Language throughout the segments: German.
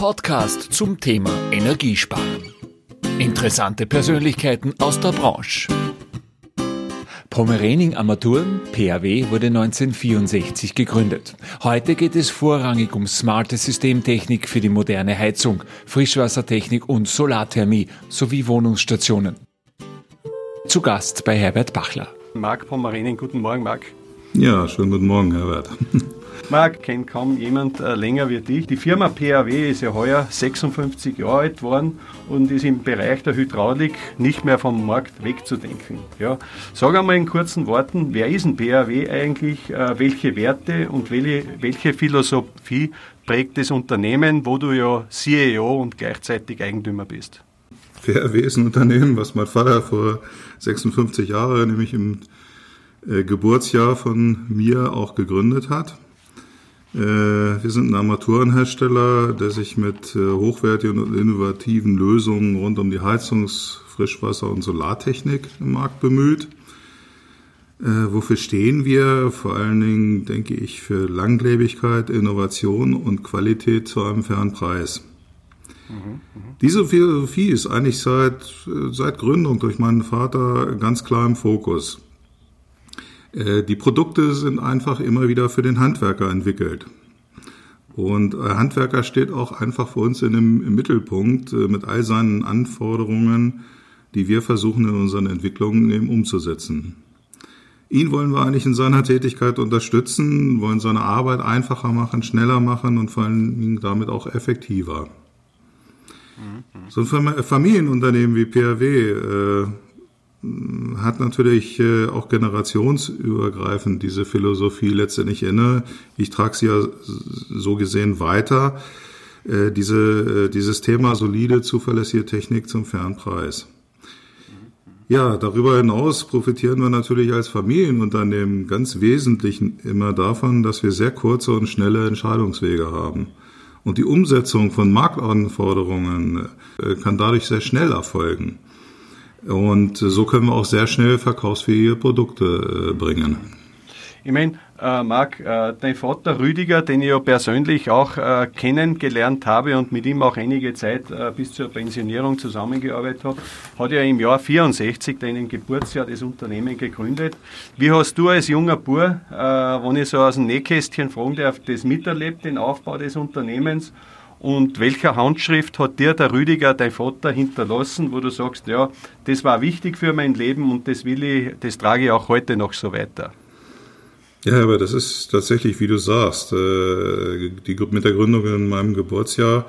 Podcast zum Thema Energiesparen. Interessante Persönlichkeiten aus der Branche. Pomerening Armaturen, PAW, wurde 1964 gegründet. Heute geht es vorrangig um smarte Systemtechnik für die moderne Heizung, Frischwassertechnik und Solarthermie sowie Wohnungsstationen. Zu Gast bei Herbert Bachler. Marc Pomerening, guten Morgen, Marc. Ja, schönen guten Morgen, Herbert. Marc, kennt kaum jemand äh, länger wie dich. Die Firma PAW ist ja heuer 56 Jahre alt worden und ist im Bereich der Hydraulik nicht mehr vom Markt wegzudenken. Ja. Sag einmal in kurzen Worten, wer ist ein PAW eigentlich, äh, welche Werte und welche, welche Philosophie prägt das Unternehmen, wo du ja CEO und gleichzeitig Eigentümer bist? PAW ist ein Unternehmen, was mein Vater vor 56 Jahren, nämlich im äh, Geburtsjahr von mir auch gegründet hat. Äh, wir sind ein Armaturenhersteller, der sich mit äh, hochwertigen und innovativen Lösungen rund um die Heizungs-, Frischwasser- und Solartechnik im Markt bemüht. Wofür stehen wir? Vor allen Dingen denke ich für Langlebigkeit, Innovation und Qualität zu einem fairen Preis. Mhm, mh. Diese Philosophie ist eigentlich seit, seit Gründung durch meinen Vater ganz klar im Fokus. Äh, die Produkte sind einfach immer wieder für den Handwerker entwickelt. Und äh, Handwerker steht auch einfach für uns in dem, im Mittelpunkt äh, mit all seinen Anforderungen, die wir versuchen in unseren Entwicklungen eben umzusetzen. Ihn wollen wir eigentlich in seiner Tätigkeit unterstützen, wollen seine Arbeit einfacher machen, schneller machen und vor allen Dingen damit auch effektiver. Mhm. So ein Familienunternehmen wie PRW hat natürlich äh, auch generationsübergreifend diese Philosophie letztendlich inne. Ich trage sie ja so gesehen weiter. Äh, diese, äh, dieses Thema solide, zuverlässige Technik zum Fernpreis. Ja, darüber hinaus profitieren wir natürlich als Familienunternehmen ganz wesentlich immer davon, dass wir sehr kurze und schnelle Entscheidungswege haben. Und die Umsetzung von Marktanforderungen kann dadurch sehr schnell erfolgen. Und so können wir auch sehr schnell verkaufsfähige Produkte äh, bringen. Ich meine, äh, Marc, äh, dein Vater Rüdiger, den ich ja persönlich auch äh, kennengelernt habe und mit ihm auch einige Zeit äh, bis zur Pensionierung zusammengearbeitet habe, hat ja im Jahr 64, deinem Geburtsjahr, das Unternehmen gegründet. Wie hast du als junger Bur, äh, wenn ich so aus dem Nähkästchen fragen darf, das miterlebt, den Aufbau des Unternehmens? Und welcher Handschrift hat dir der Rüdiger, dein Vater, hinterlassen, wo du sagst, ja, das war wichtig für mein Leben und das will ich, das trage ich auch heute noch so weiter? Ja, aber das ist tatsächlich, wie du sagst, äh, die, mit der Gründung in meinem Geburtsjahr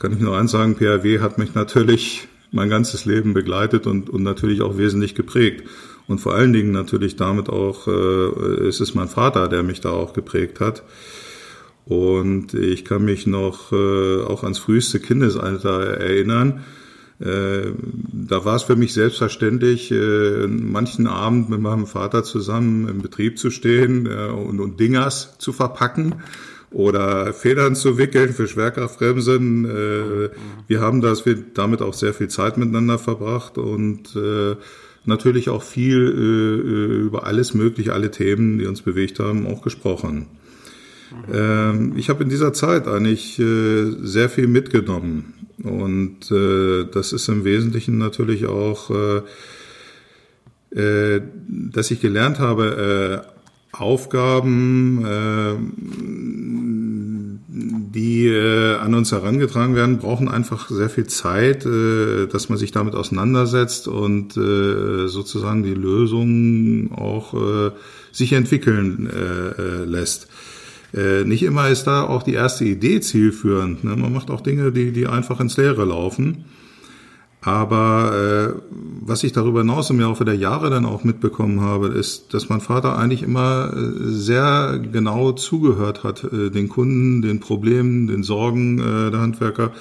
kann ich nur eins sagen, PHW hat mich natürlich mein ganzes Leben begleitet und, und natürlich auch wesentlich geprägt. Und vor allen Dingen natürlich damit auch, äh, ist es mein Vater, der mich da auch geprägt hat. Und ich kann mich noch äh, auch ans früheste Kindesalter erinnern. Äh, da war es für mich selbstverständlich, äh, manchen Abend mit meinem Vater zusammen im Betrieb zu stehen äh, und, und Dingers zu verpacken oder Federn zu wickeln für Schwerkraftbremsen. Äh, wir haben das, wir damit auch sehr viel Zeit miteinander verbracht und äh, natürlich auch viel äh, über alles Mögliche, alle Themen, die uns bewegt haben, auch gesprochen. Ähm, ich habe in dieser Zeit eigentlich äh, sehr viel mitgenommen. Und äh, das ist im Wesentlichen natürlich auch, äh, äh, dass ich gelernt habe, äh, Aufgaben, äh, die äh, an uns herangetragen werden, brauchen einfach sehr viel Zeit, äh, dass man sich damit auseinandersetzt und äh, sozusagen die Lösung auch äh, sich entwickeln äh, äh lässt. Äh, nicht immer ist da auch die erste Idee zielführend. Ne? Man macht auch Dinge, die, die einfach ins Leere laufen. Aber äh, was ich darüber hinaus im Laufe der Jahre dann auch mitbekommen habe, ist, dass mein Vater eigentlich immer äh, sehr genau zugehört hat, äh, den Kunden, den Problemen, den Sorgen äh, der Handwerker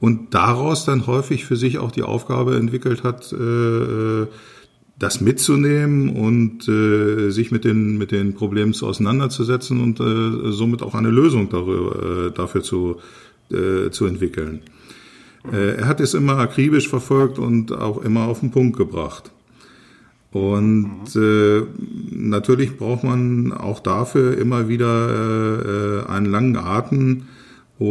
und daraus dann häufig für sich auch die Aufgabe entwickelt hat, äh, äh das mitzunehmen und äh, sich mit den, mit den Problemen auseinanderzusetzen und äh, somit auch eine Lösung darüber, äh, dafür zu, äh, zu entwickeln. Äh, er hat es immer akribisch verfolgt und auch immer auf den Punkt gebracht. Und äh, natürlich braucht man auch dafür immer wieder äh, einen langen Atem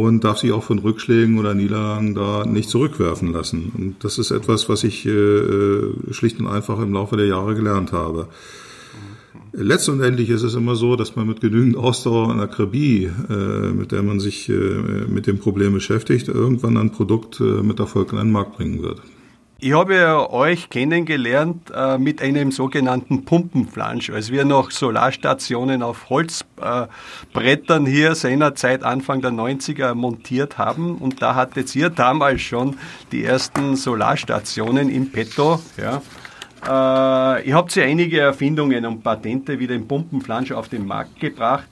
und darf sich auch von Rückschlägen oder Niederlagen da nicht zurückwerfen lassen. Und das ist etwas, was ich äh, schlicht und einfach im Laufe der Jahre gelernt habe. Letztendlich ist es immer so, dass man mit genügend Ausdauer und Akribie, äh, mit der man sich äh, mit dem Problem beschäftigt, irgendwann ein Produkt äh, mit Erfolg in den Markt bringen wird. Ich habe euch kennengelernt äh, mit einem sogenannten Pumpenflansch, als wir noch Solarstationen auf Holzbrettern hier seinerzeit Anfang der 90er montiert haben. Und da hattet ihr damals schon die ersten Solarstationen im Petto. Ja. Äh, ihr habt ja einige Erfindungen und Patente wie den Pumpenflansch auf den Markt gebracht.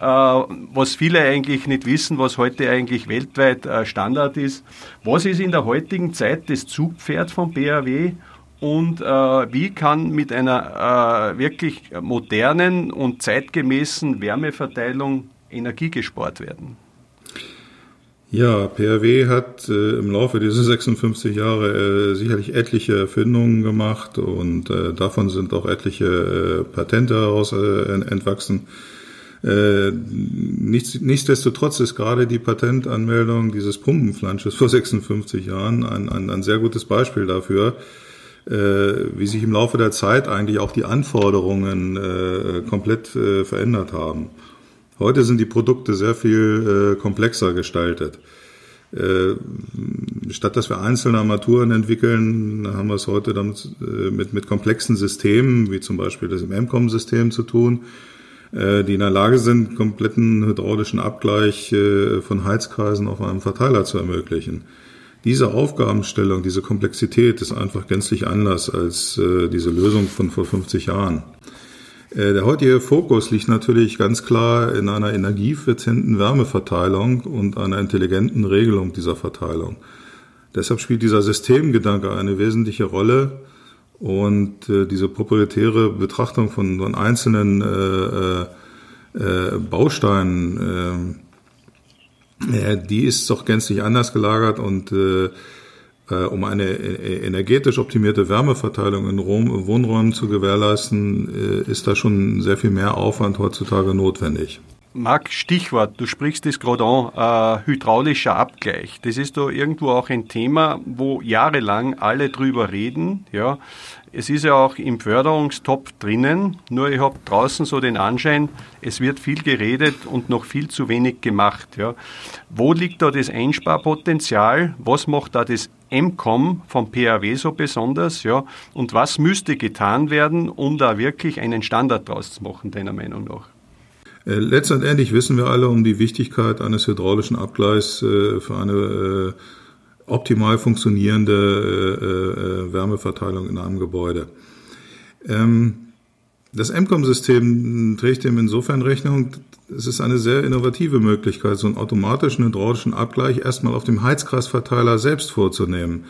Äh, was viele eigentlich nicht wissen, was heute eigentlich weltweit äh, Standard ist. Was ist in der heutigen Zeit das Zugpferd von BAW und äh, wie kann mit einer wirklich modernen und zeitgemäßen Wärmeverteilung Energie gespart werden? Ja, PRW hat äh, im Laufe dieser 56 Jahre sicherlich etliche Erfindungen gemacht und davon sind auch etliche Patente heraus entwachsen. Äh, nichts, nichtsdestotrotz ist gerade die Patentanmeldung dieses Pumpenflansches vor 56 Jahren ein, ein, ein sehr gutes Beispiel dafür, äh, wie sich im Laufe der Zeit eigentlich auch die Anforderungen äh, komplett äh, verändert haben. Heute sind die Produkte sehr viel äh, komplexer gestaltet. Statt dass wir einzelne Armaturen entwickeln, haben wir es heute damit, mit, mit komplexen Systemen, wie zum Beispiel das im MCOM-System zu tun, die in der Lage sind, kompletten hydraulischen Abgleich äh, von Heizkreisen auf einem Verteiler zu ermöglichen. Diese Aufgabenstellung, diese Komplexität ist einfach gänzlich anders als äh, diese Lösung von vor 50 Jahren. Der heutige Fokus liegt natürlich ganz klar in einer energieeffizienten Wärmeverteilung und einer intelligenten Regelung dieser Verteilung. Deshalb spielt dieser Systemgedanke eine wesentliche Rolle, und äh, diese proprietäre Betrachtung von, von einzelnen äh, äh, Bausteinen, äh, die ist doch gänzlich anders gelagert und äh, äh, um eine äh, energetisch optimierte Wärmeverteilung in Rom, Wohnräumen zu gewährleisten, äh, ist da schon sehr viel mehr Aufwand heutzutage notwendig. Marc, Stichwort, du sprichst das gerade an, äh, hydraulischer Abgleich. Das ist da irgendwo auch ein Thema, wo jahrelang alle drüber reden. Ja. Es ist ja auch im Förderungstopf drinnen, nur ich habe draußen so den Anschein, es wird viel geredet und noch viel zu wenig gemacht. Ja. Wo liegt da das Einsparpotenzial? Was macht da das MCOM vom PAW so besonders? Ja? Und was müsste getan werden, um da wirklich einen Standard draus zu machen, deiner Meinung nach? Äh, letztendlich wissen wir alle um die Wichtigkeit eines hydraulischen Abgleichs äh, für eine äh, optimal funktionierende Wärmeverteilung in einem Gebäude. Ähm, das MCOM-System trägt dem insofern Rechnung, es ist eine sehr innovative Möglichkeit, so einen automatischen hydraulischen Abgleich erstmal auf dem Heizkreisverteiler selbst vorzunehmen.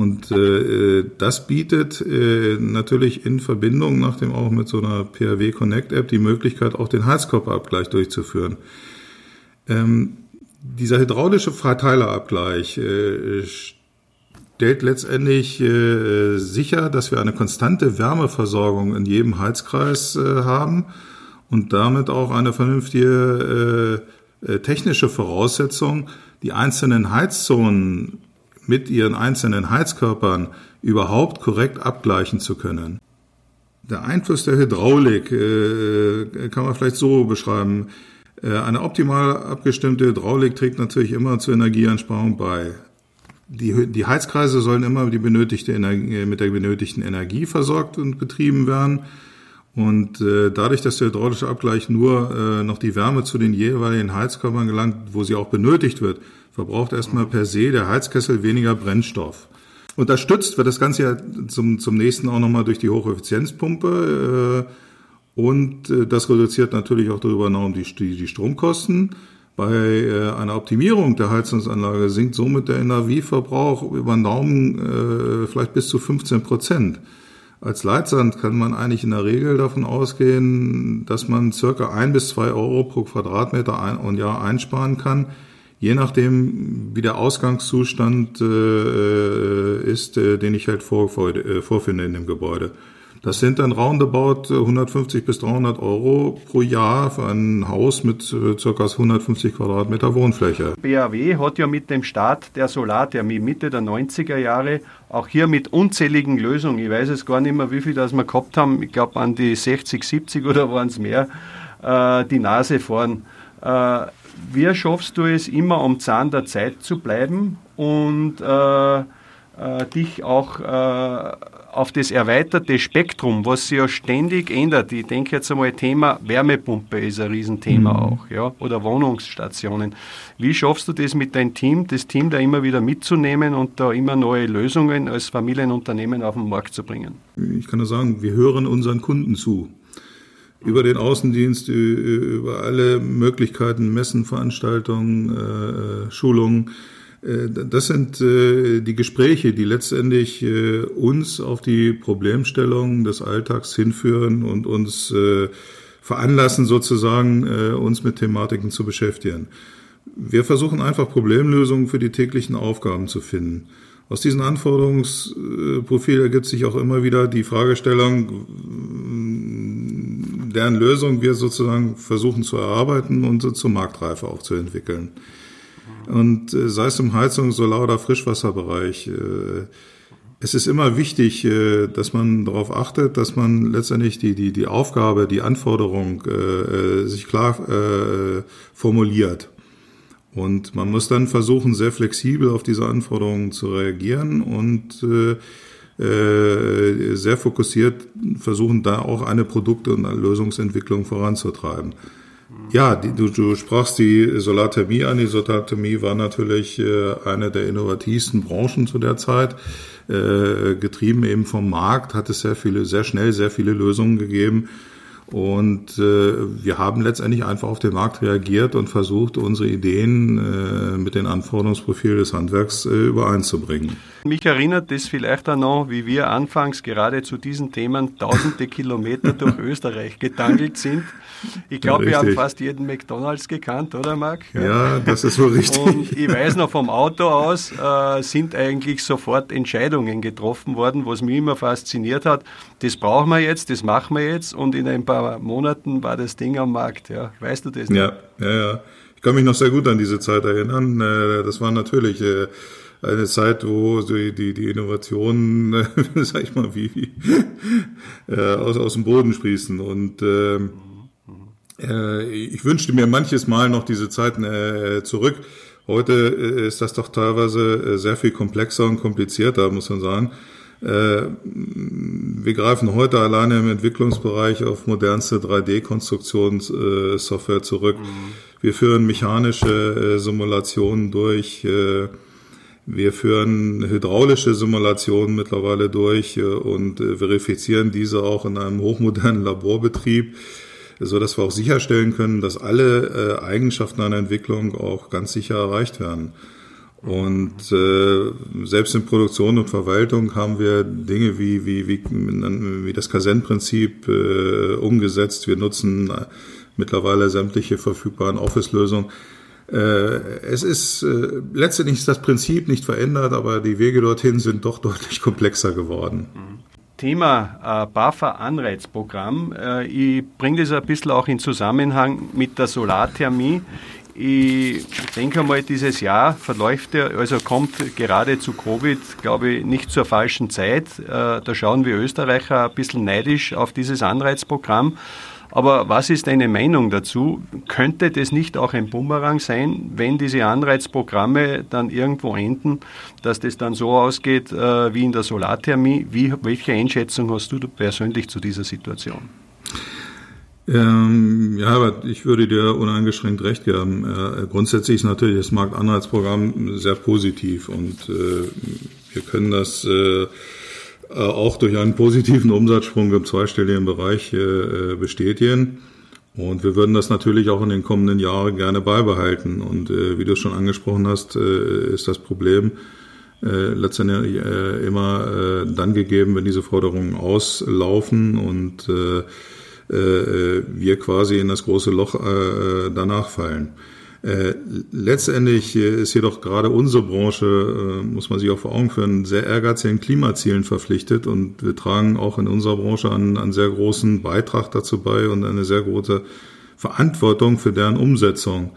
Und äh, das bietet äh, natürlich in Verbindung nach dem auch mit so einer PRW Connect App die Möglichkeit, auch den Heizkörperabgleich durchzuführen. Ähm, dieser hydraulische Verteilerabgleich äh, stellt letztendlich äh, sicher, dass wir eine konstante Wärmeversorgung in jedem Heizkreis äh, haben und damit auch eine vernünftige äh, äh technische Voraussetzung, die einzelnen Heizzonen mit ihren einzelnen Heizkörpern überhaupt korrekt abgleichen zu können. Der Einfluss der Hydraulik äh, kann man vielleicht so beschreiben. Äh, eine optimal abgestimmte Hydraulik trägt natürlich immer zur Energieeinsparung bei. Die, die Heizkreise sollen immer die benötigte Energie, mit der benötigten Energie versorgt und betrieben werden. Und äh, dadurch, dass der hydraulische Abgleich nur äh, noch die Wärme zu den jeweiligen Heizkörpern gelangt, wo sie auch benötigt wird, verbraucht erstmal per se der Heizkessel weniger Brennstoff. Unterstützt wird das Ganze ja zum, zum nächsten auch nochmal durch die Hocheffizienzpumpe äh, und äh, das reduziert natürlich auch darüber hinaus die, die, die Stromkosten. Bei äh, einer Optimierung der Heizungsanlage sinkt somit der Energieverbrauch über den Daumen äh, vielleicht bis zu 15 Prozent. Als Leitsand kann man eigentlich in der Regel davon ausgehen, dass man circa ein bis zwei Euro pro Quadratmeter ein und Jahr einsparen kann, je nachdem, wie der Ausgangszustand äh, ist, äh, den ich halt vor, vor, äh, vorfinde in dem Gebäude. Das sind dann roundabout 150 bis 300 Euro pro Jahr für ein Haus mit ca. 150 Quadratmeter Wohnfläche. BAW hat ja mit dem Start der Solarthermie Mitte der 90er Jahre auch hier mit unzähligen Lösungen, ich weiß es gar nicht mehr, wie viel das wir gehabt haben, ich glaube an die 60, 70 oder waren es mehr, äh, die Nase vorn. Wie schaffst du es immer am Zahn der Zeit zu bleiben und äh, äh, dich auch äh, auf das erweiterte Spektrum, was sich ja ständig ändert. Ich denke jetzt einmal, Thema Wärmepumpe ist ein Riesenthema mhm. auch, ja, oder Wohnungsstationen. Wie schaffst du das mit deinem Team, das Team da immer wieder mitzunehmen und da immer neue Lösungen als Familienunternehmen auf den Markt zu bringen? Ich kann nur sagen, wir hören unseren Kunden zu über den Außendienst, über alle Möglichkeiten, Messen, Veranstaltungen, äh, Schulungen. Äh, das sind äh, die Gespräche, die letztendlich uns auf die Problemstellungen des Alltags hinführen und uns veranlassen, sozusagen uns mit Thematiken zu beschäftigen. Wir versuchen einfach Problemlösungen für die täglichen Aufgaben zu finden. Aus diesem Anforderungsprofil ergibt sich auch immer wieder die Fragestellung, deren Lösung wir sozusagen versuchen zu erarbeiten und so zur Marktreife auch zu entwickeln. Und äh, sei es im Heizung-, Solar- oder Frischwasserbereich, äh, es ist immer wichtig, äh, dass man darauf achtet, dass man letztendlich die, die, die Aufgabe, die Anforderung äh, sich klar äh, formuliert. Und man muss dann versuchen, sehr flexibel auf diese Anforderungen zu reagieren und äh, äh, sehr fokussiert versuchen, da auch eine Produkte- und Lösungsentwicklung voranzutreiben. Ja, die, du, du sprachst die Solarthermie an. Die Solarthermie war natürlich äh, eine der innovativsten Branchen zu der Zeit. Äh, getrieben eben vom Markt hat es sehr viele, sehr schnell sehr viele Lösungen gegeben, und äh, wir haben letztendlich einfach auf den Markt reagiert und versucht, unsere Ideen äh, mit den Anforderungsprofilen des Handwerks äh, übereinzubringen. Mich erinnert das vielleicht auch noch, wie wir anfangs gerade zu diesen Themen tausende Kilometer durch Österreich getangelt sind. Ich glaube, ja, wir haben fast jeden McDonalds gekannt, oder Marc? Ja, das ist wohl richtig. Und ich weiß noch vom Auto aus, äh, sind eigentlich sofort Entscheidungen getroffen worden, was mich immer fasziniert hat. Das brauchen wir jetzt, das machen wir jetzt und in ein paar Monaten war das Ding am Markt. Ja, weißt du das? Nicht? Ja, ja, ja. Ich kann mich noch sehr gut an diese Zeit erinnern. Äh, das war natürlich äh, eine Zeit, wo die, die, Innovationen, sag ich mal, wie, wie äh, aus, aus dem Boden sprießen. Und ähm, äh, ich wünschte mir manches Mal noch diese Zeiten äh, zurück. Heute ist das doch teilweise sehr viel komplexer und komplizierter, muss man sagen. Äh, wir greifen heute alleine im Entwicklungsbereich auf modernste 3D-Konstruktionssoftware zurück. Mhm. Wir führen mechanische Simulationen durch. Wir führen hydraulische Simulationen mittlerweile durch und verifizieren diese auch in einem hochmodernen Laborbetrieb so dass wir auch sicherstellen können, dass alle äh, Eigenschaften einer Entwicklung auch ganz sicher erreicht werden. Und äh, selbst in Produktion und Verwaltung haben wir Dinge wie, wie, wie, wie das Kassenprinzip äh, umgesetzt. Wir nutzen mittlerweile sämtliche verfügbaren Office-Lösungen. Äh, es ist äh, letztendlich ist das Prinzip nicht verändert, aber die Wege dorthin sind doch deutlich komplexer geworden. Thema äh, BAFA-Anreizprogramm. Äh, ich bringe das ein bisschen auch in Zusammenhang mit der Solarthermie. Ich denke mal, dieses Jahr verläuft ja, also kommt gerade zu Covid, glaube ich, nicht zur falschen Zeit. Äh, da schauen wir Österreicher ein bisschen neidisch auf dieses Anreizprogramm. Aber was ist deine Meinung dazu? Könnte das nicht auch ein Bumerang sein, wenn diese Anreizprogramme dann irgendwo enden, dass das dann so ausgeht äh, wie in der Solarthermie? Wie, welche Einschätzung hast du persönlich zu dieser Situation? Ähm, ja, aber ich würde dir uneingeschränkt recht geben. Äh, grundsätzlich ist natürlich das Marktanreizprogramm sehr positiv und äh, wir können das äh, äh, auch durch einen positiven Umsatzsprung im zweistelligen Bereich äh, bestätigen. Und wir würden das natürlich auch in den kommenden Jahren gerne beibehalten. Und äh, wie du schon angesprochen hast, ist das Problem letztendlich immer dann gegeben, wenn diese Forderungen auslaufen und wir quasi in das große Loch danach fallen. Äh, letztendlich äh, ist jedoch gerade unsere Branche, äh, muss man sich auch vor Augen führen, sehr ehrgeizigen Klimazielen verpflichtet und wir tragen auch in unserer Branche einen, einen sehr großen Beitrag dazu bei und eine sehr große Verantwortung für deren Umsetzung.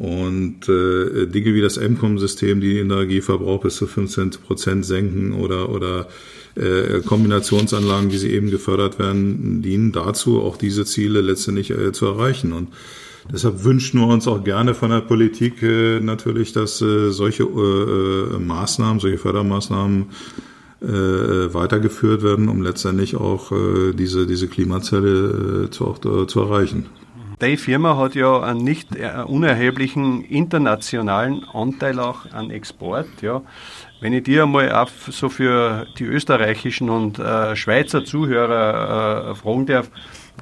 Und äh, Dinge wie das MCOM-System, die den Energieverbrauch bis zu 15 Prozent senken oder, oder äh, Kombinationsanlagen, wie sie eben gefördert werden, dienen dazu, auch diese Ziele letztendlich äh, zu erreichen. Und deshalb wünschen wir uns auch gerne von der Politik äh, natürlich, dass äh, solche äh, Maßnahmen, solche Fördermaßnahmen äh, weitergeführt werden, um letztendlich auch äh, diese, diese Klimazelle äh, zu, auch, äh, zu erreichen. Deine Firma hat ja einen nicht unerheblichen internationalen Anteil auch an Export. Ja. Wenn ich dir einmal auch so für die österreichischen und äh, Schweizer Zuhörer äh, fragen darf,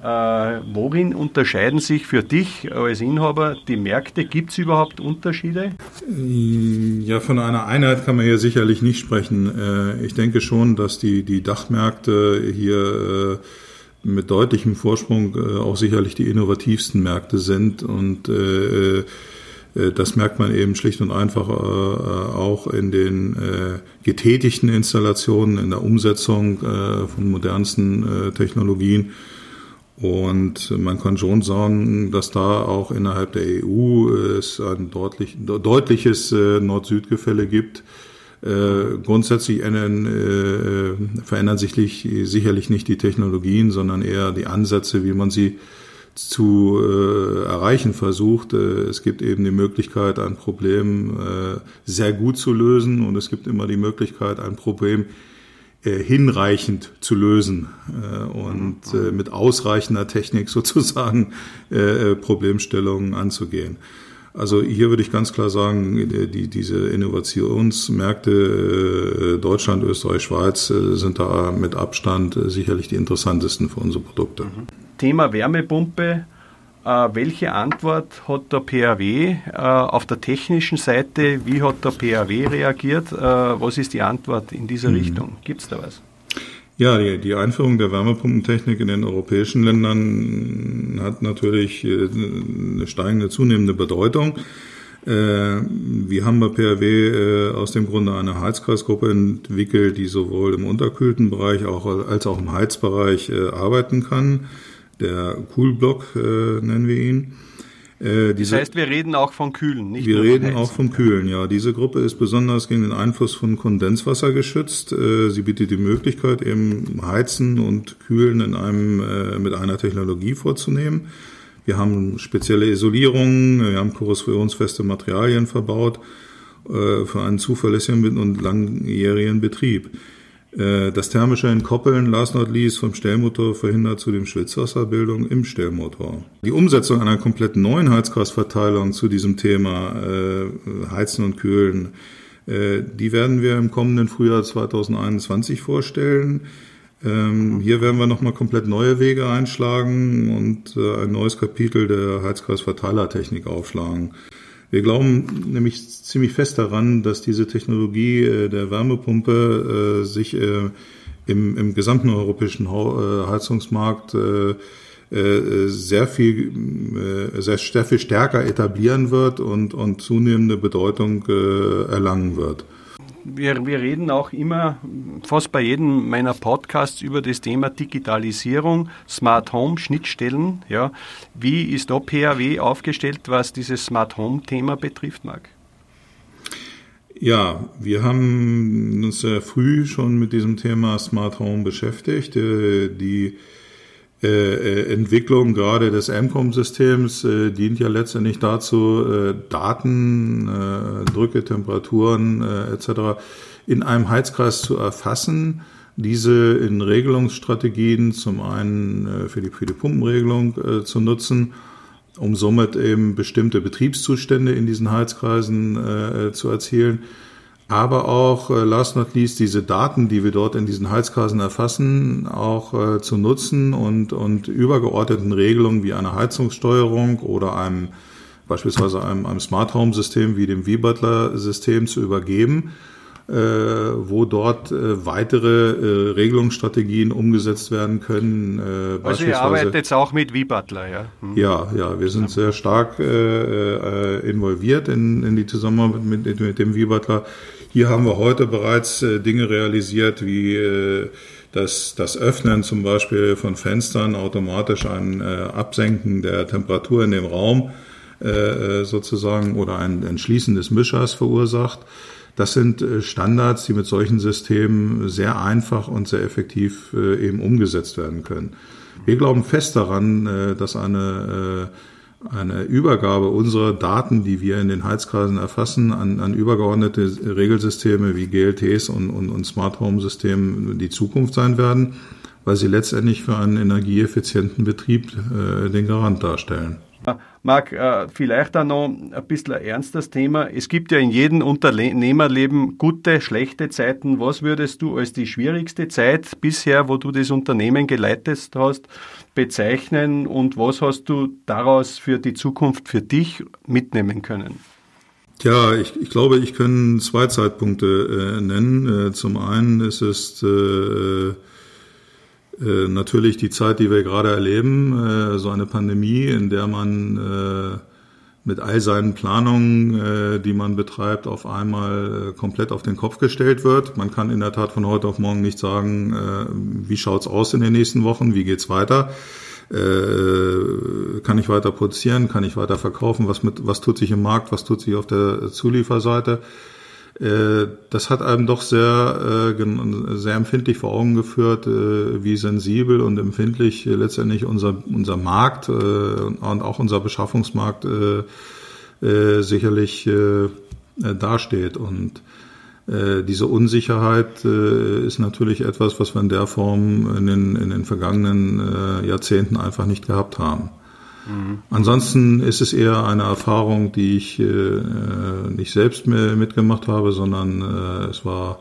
äh, worin unterscheiden sich für dich als Inhaber die Märkte? Gibt es überhaupt Unterschiede? Ja, von einer Einheit kann man hier sicherlich nicht sprechen. Äh, ich denke schon, dass die, die Dachmärkte hier äh, mit deutlichem Vorsprung äh, auch sicherlich die innovativsten Märkte sind und äh, äh, das merkt man eben schlicht und einfach auch in den getätigten Installationen, in der Umsetzung von modernsten Technologien. Und man kann schon sagen, dass da auch innerhalb der EU es ein deutlich, deutliches Nord-Süd-Gefälle gibt äh, grundsätzlich ändern, äh, verändern sich sicherlich nicht die Technologien, sondern eher die Ansätze, wie man sie zu äh, erreichen versucht. Äh, es gibt eben die Möglichkeit, ein Problem äh, sehr gut zu lösen und es gibt immer die Möglichkeit, ein Problem äh, hinreichend zu lösen äh, und äh, mit ausreichender Technik sozusagen äh, Problemstellungen anzugehen. Also hier würde ich ganz klar sagen, die, diese Innovationsmärkte äh, Deutschland, Österreich, Schweiz äh, sind da mit Abstand äh, sicherlich die interessantesten für unsere Produkte. Thema Wärmepumpe. Welche Antwort hat der PAW auf der technischen Seite? Wie hat der PAW reagiert? Was ist die Antwort in dieser mhm. Richtung? Gibt es da was? Ja, die, die Einführung der Wärmepumpentechnik in den europäischen Ländern hat natürlich äh, eine steigende, zunehmende Bedeutung. Äh, wir haben bei PRW äh, aus dem Grunde eine Heizkreisgruppe entwickelt, die sowohl im unterkühlten Bereich als auch im Heizbereich arbeiten kann. Der Coolblock nennen wir ihn. Äh, diese, das heißt, wir reden auch von Kühlen, nicht Wir reden auch vom Kühlen, ja. Diese Gruppe ist besonders gegen den Einfluss von Kondenswasser geschützt. Äh, sie bietet die Möglichkeit, eben Heizen und Kühlen in einem, äh, mit einer Technologie vorzunehmen. Wir haben spezielle Isolierungen, wir haben korrosionsfeste Materialien verbaut für einen zuverlässigen und langjährigen Betrieb. Äh, das thermische Entkoppeln, last not least, vom Stellmotor verhindert zudem Schwitzwasserbildung im Stellmotor. Die Umsetzung einer kompletten neuen Heizgasverteilung zu diesem Thema äh, Heizen und Kühlen, äh, die werden wir im kommenden Frühjahr 2021 vorstellen. Ähm, hier werden wir nochmal komplett neue Wege einschlagen und äh, ein neues Kapitel der Heizgasverteilertechnik aufschlagen. Wir glauben nämlich ziemlich fest daran, dass diese Technologie äh, der Wärmepumpe äh, sich äh, im, im gesamten europäischen Heizungsmarkt sehr viel, sehr, sehr viel stärker etablieren wird und, und zunehmende Bedeutung erlangen wird wir, wir reden auch immer, fast bei jedem meiner Podcasts, über das Thema Digitalisierung, Smart Home, Schnittstellen. Ja. Wie ist da PAW aufgestellt, was dieses Smart Home-Thema betrifft, Marc? Ja, wir haben uns sehr früh schon mit diesem Thema Smart Home beschäftigt. Äh, die äh, äh, Entwicklung gerade des MCOM-Systems äh, dient ja letztendlich dazu, äh, Daten, äh, Drücke, Temperaturen äh, etc. in einem Heizkreis zu erfassen, diese in Regelungsstrategien zum einen äh, für, die, für die Pumpenregelung äh, zu nutzen, um somit eben bestimmte Betriebszustände in diesen Heizkreisen äh, zu erzielen aber auch, äh, last not least, diese Daten, die wir dort in diesen Heizkassen erfassen, auch äh, zu nutzen und, und übergeordneten Regelungen wie einer Heizungssteuerung oder einem beispielsweise einem, einem Smart Home System wie dem V-Butler System zu übergeben, äh, wo dort äh, weitere äh, Regelungsstrategien umgesetzt werden können. Äh, also ihr arbeitet jetzt auch mit V-Butler, ja? Hm. Ja, ja, wir sind sehr stark äh, äh, involviert in, in die Zusammenarbeit mit, mit dem V-Butler. Hier haben wir heute bereits äh, Dinge realisiert, wie äh, das, das Öffnen zum Beispiel von Fenstern automatisch ein äh, Absenken der Temperatur in dem Raum äh, sozusagen oder ein, ein Schließen des Mischers verursacht. Das sind äh, Standards, die mit solchen Systemen sehr einfach und sehr effektiv äh, eben umgesetzt werden können. Wir glauben fest daran, äh, dass eine, eine Übergabe unserer Daten, die wir in den Heizkreisen erfassen, an, an übergeordnete Regelsysteme wie GLTs und, und, und Smart Home Systemen die Zukunft sein werden, weil sie letztendlich für einen energieeffizienten Betrieb den Garant darstellen. Marc, äh, vielleicht auch noch ein bisschen ein ernstes Thema. Es gibt ja in jedem Unternehmerleben gute, schlechte Zeiten. Was würdest du als die schwierigste Zeit bisher, wo du das Unternehmen geleitet hast, bezeichnen und was hast du daraus für die Zukunft für dich mitnehmen können? Ja, ich, ich glaube, ich kann zwei Zeitpunkte äh, nennen. Äh, zum einen ist es äh, äh, natürlich die Zeit, die wir gerade erleben, äh, so eine Pandemie, in der man äh, mit all seinen Planungen, äh, die man betreibt, auf einmal äh, komplett auf den Kopf gestellt wird. Man kann in der Tat von heute auf morgen nicht sagen, wie schaut's aus in den nächsten Wochen, wie geht's weiter. kann ich weiter produzieren, kann ich weiter verkaufen, was, mit, was tut sich im Markt, was tut sich auf der Zulieferseite. Äh, das hat einem doch sehr, äh, sehr empfindlich vor Augen geführt, äh, wie sensibel und empfindlich letztendlich unser, unser Markt und auch unser Beschaffungsmarkt sicherlich dasteht. Und diese Unsicherheit ist natürlich etwas, was wir in der Form in den, in den vergangenen Jahrzehnten einfach nicht gehabt haben. Mhm. Ansonsten ist es eher eine Erfahrung, die ich äh, nicht selbst mitgemacht habe, sondern äh, es war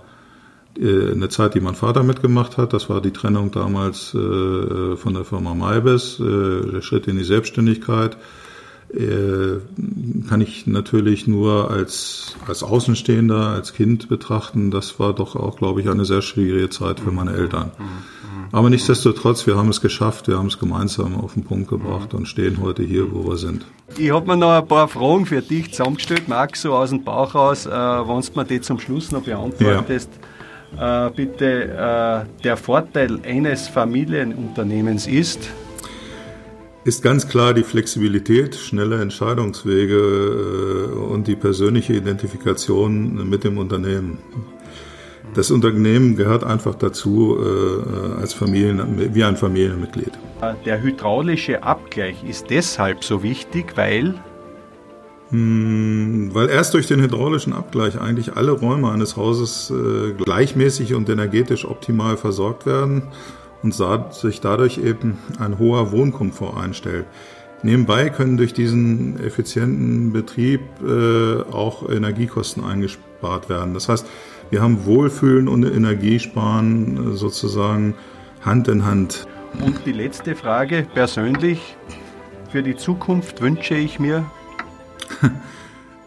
äh, eine Zeit, die mein Vater mitgemacht hat. Das war die Trennung damals äh, von der Firma Maibes, äh, der Schritt in die Selbstständigkeit. Äh, kann ich natürlich nur als, als Außenstehender, als Kind betrachten. Das war doch auch, glaube ich, eine sehr schwierige Zeit für meine Eltern. Aber nichtsdestotrotz, wir haben es geschafft, wir haben es gemeinsam auf den Punkt gebracht und stehen heute hier, wo wir sind. Ich habe mir noch ein paar Fragen für dich zusammengestellt, Max, so aus dem Bauch raus, äh, wenn du mir die zum Schluss noch beantwortest. Ja. Äh, bitte, äh, der Vorteil eines Familienunternehmens ist, ist ganz klar die Flexibilität, schnelle Entscheidungswege äh, und die persönliche Identifikation mit dem Unternehmen. Das Unternehmen gehört einfach dazu äh, als Familien, wie ein Familienmitglied. Der hydraulische Abgleich ist deshalb so wichtig, weil hm, weil erst durch den hydraulischen Abgleich eigentlich alle Räume eines Hauses äh, gleichmäßig und energetisch optimal versorgt werden und sich dadurch eben ein hoher Wohnkomfort einstellt. Nebenbei können durch diesen effizienten Betrieb äh, auch Energiekosten eingespart werden. Das heißt, wir haben Wohlfühlen und Energiesparen äh, sozusagen Hand in Hand. Und die letzte Frage persönlich. Für die Zukunft wünsche ich mir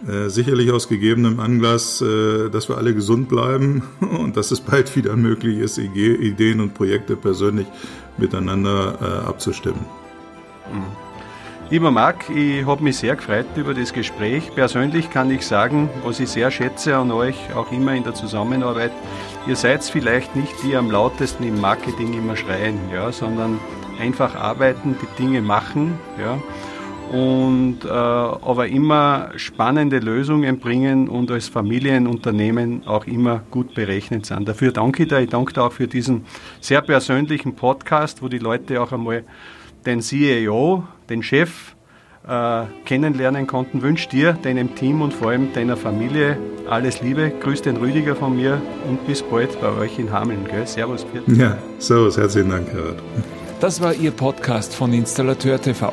Äh, sicherlich aus gegebenem Anlass, äh, dass wir alle gesund bleiben und dass es bald wieder möglich ist, Ideen und Projekte persönlich miteinander äh, abzustimmen. Mhm. Lieber Marc, ich habe mich sehr gefreut über das Gespräch. Persönlich kann ich sagen, was ich sehr schätze an euch, auch immer in der Zusammenarbeit, ihr seid vielleicht nicht die am lautesten im Marketing immer schreien, ja, sondern einfach arbeiten, die Dinge machen. Ja und äh, aber immer spannende Lösungen bringen und als Familienunternehmen auch immer gut berechnet sind. Dafür danke ich dir. Ich danke dir auch für diesen sehr persönlichen Podcast, wo die Leute auch einmal den CEO, den Chef äh, kennenlernen konnten. Wünsche dir, deinem Team und vor allem deiner Familie alles Liebe. Grüß den Rüdiger von mir und bis bald bei euch in Hameln. Gell? Servus. Bitte. Ja, servus. Herzlichen Dank, Gerhard. Das war Ihr Podcast von Installateur TV.